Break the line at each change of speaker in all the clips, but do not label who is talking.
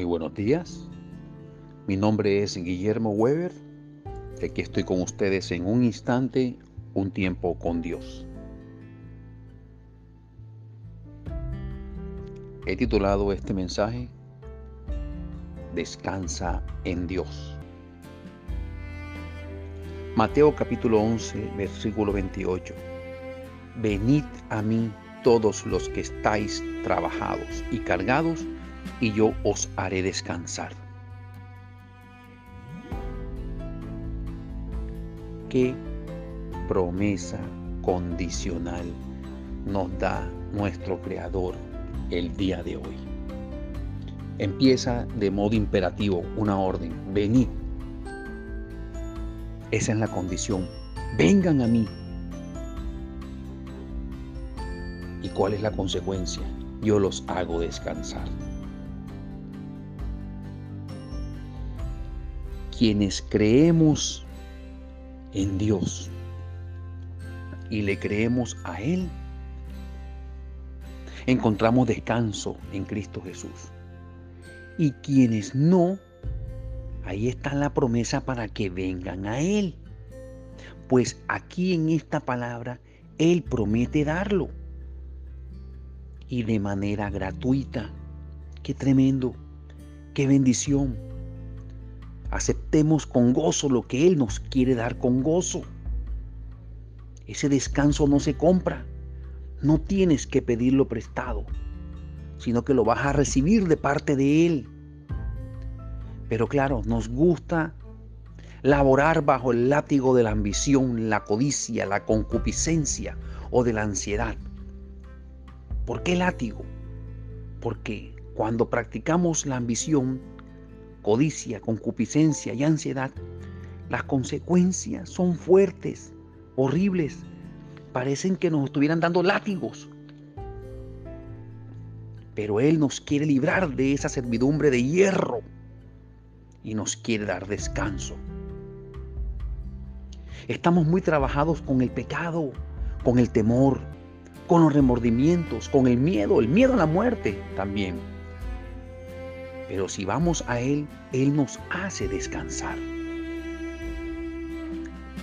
buenos días. Mi nombre es Guillermo Weber. Aquí estoy con ustedes en un instante, un tiempo con Dios. He titulado este mensaje Descansa en Dios. Mateo capítulo 11, versículo 28. Venid a mí todos los que estáis trabajados y cargados, y yo os haré descansar. ¿Qué promesa condicional nos da nuestro Creador el día de hoy? Empieza de modo imperativo una orden, venid. Esa es la condición. Vengan a mí. ¿Y cuál es la consecuencia? Yo los hago descansar. Quienes creemos en Dios y le creemos a Él, encontramos descanso en Cristo Jesús. Y quienes no, ahí está la promesa para que vengan a Él. Pues aquí en esta palabra, Él promete darlo y de manera gratuita. Qué tremendo, qué bendición. Aceptemos con gozo lo que Él nos quiere dar con gozo. Ese descanso no se compra. No tienes que pedirlo prestado, sino que lo vas a recibir de parte de Él. Pero claro, nos gusta laborar bajo el látigo de la ambición, la codicia, la concupiscencia o de la ansiedad. ¿Por qué látigo? Porque cuando practicamos la ambición, codicia, concupiscencia y ansiedad, las consecuencias son fuertes, horribles. Parecen que nos estuvieran dando látigos. Pero Él nos quiere librar de esa servidumbre de hierro y nos quiere dar descanso. Estamos muy trabajados con el pecado, con el temor, con los remordimientos, con el miedo, el miedo a la muerte también. Pero si vamos a Él, Él nos hace descansar.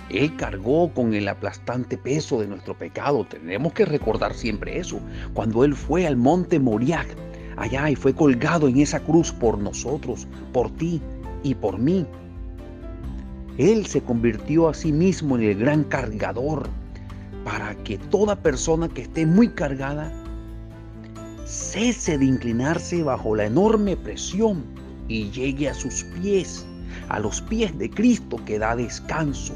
Él cargó con el aplastante peso de nuestro pecado. Tenemos que recordar siempre eso. Cuando Él fue al monte Moriah, allá y fue colgado en esa cruz por nosotros, por ti y por mí. Él se convirtió a sí mismo en el gran cargador para que toda persona que esté muy cargada cese de inclinarse bajo la enorme presión y llegue a sus pies, a los pies de Cristo que da descanso.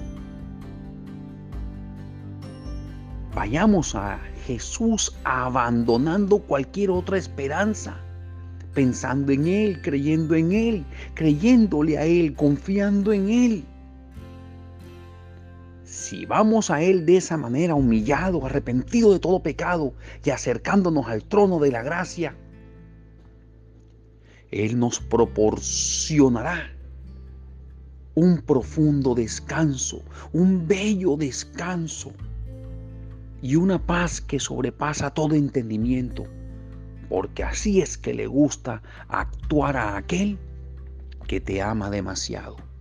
Vayamos a Jesús abandonando cualquier otra esperanza, pensando en Él, creyendo en Él, creyéndole a Él, confiando en Él. Si vamos a Él de esa manera, humillado, arrepentido de todo pecado y acercándonos al trono de la gracia, Él nos proporcionará un profundo descanso, un bello descanso y una paz que sobrepasa todo entendimiento, porque así es que le gusta actuar a aquel que te ama demasiado.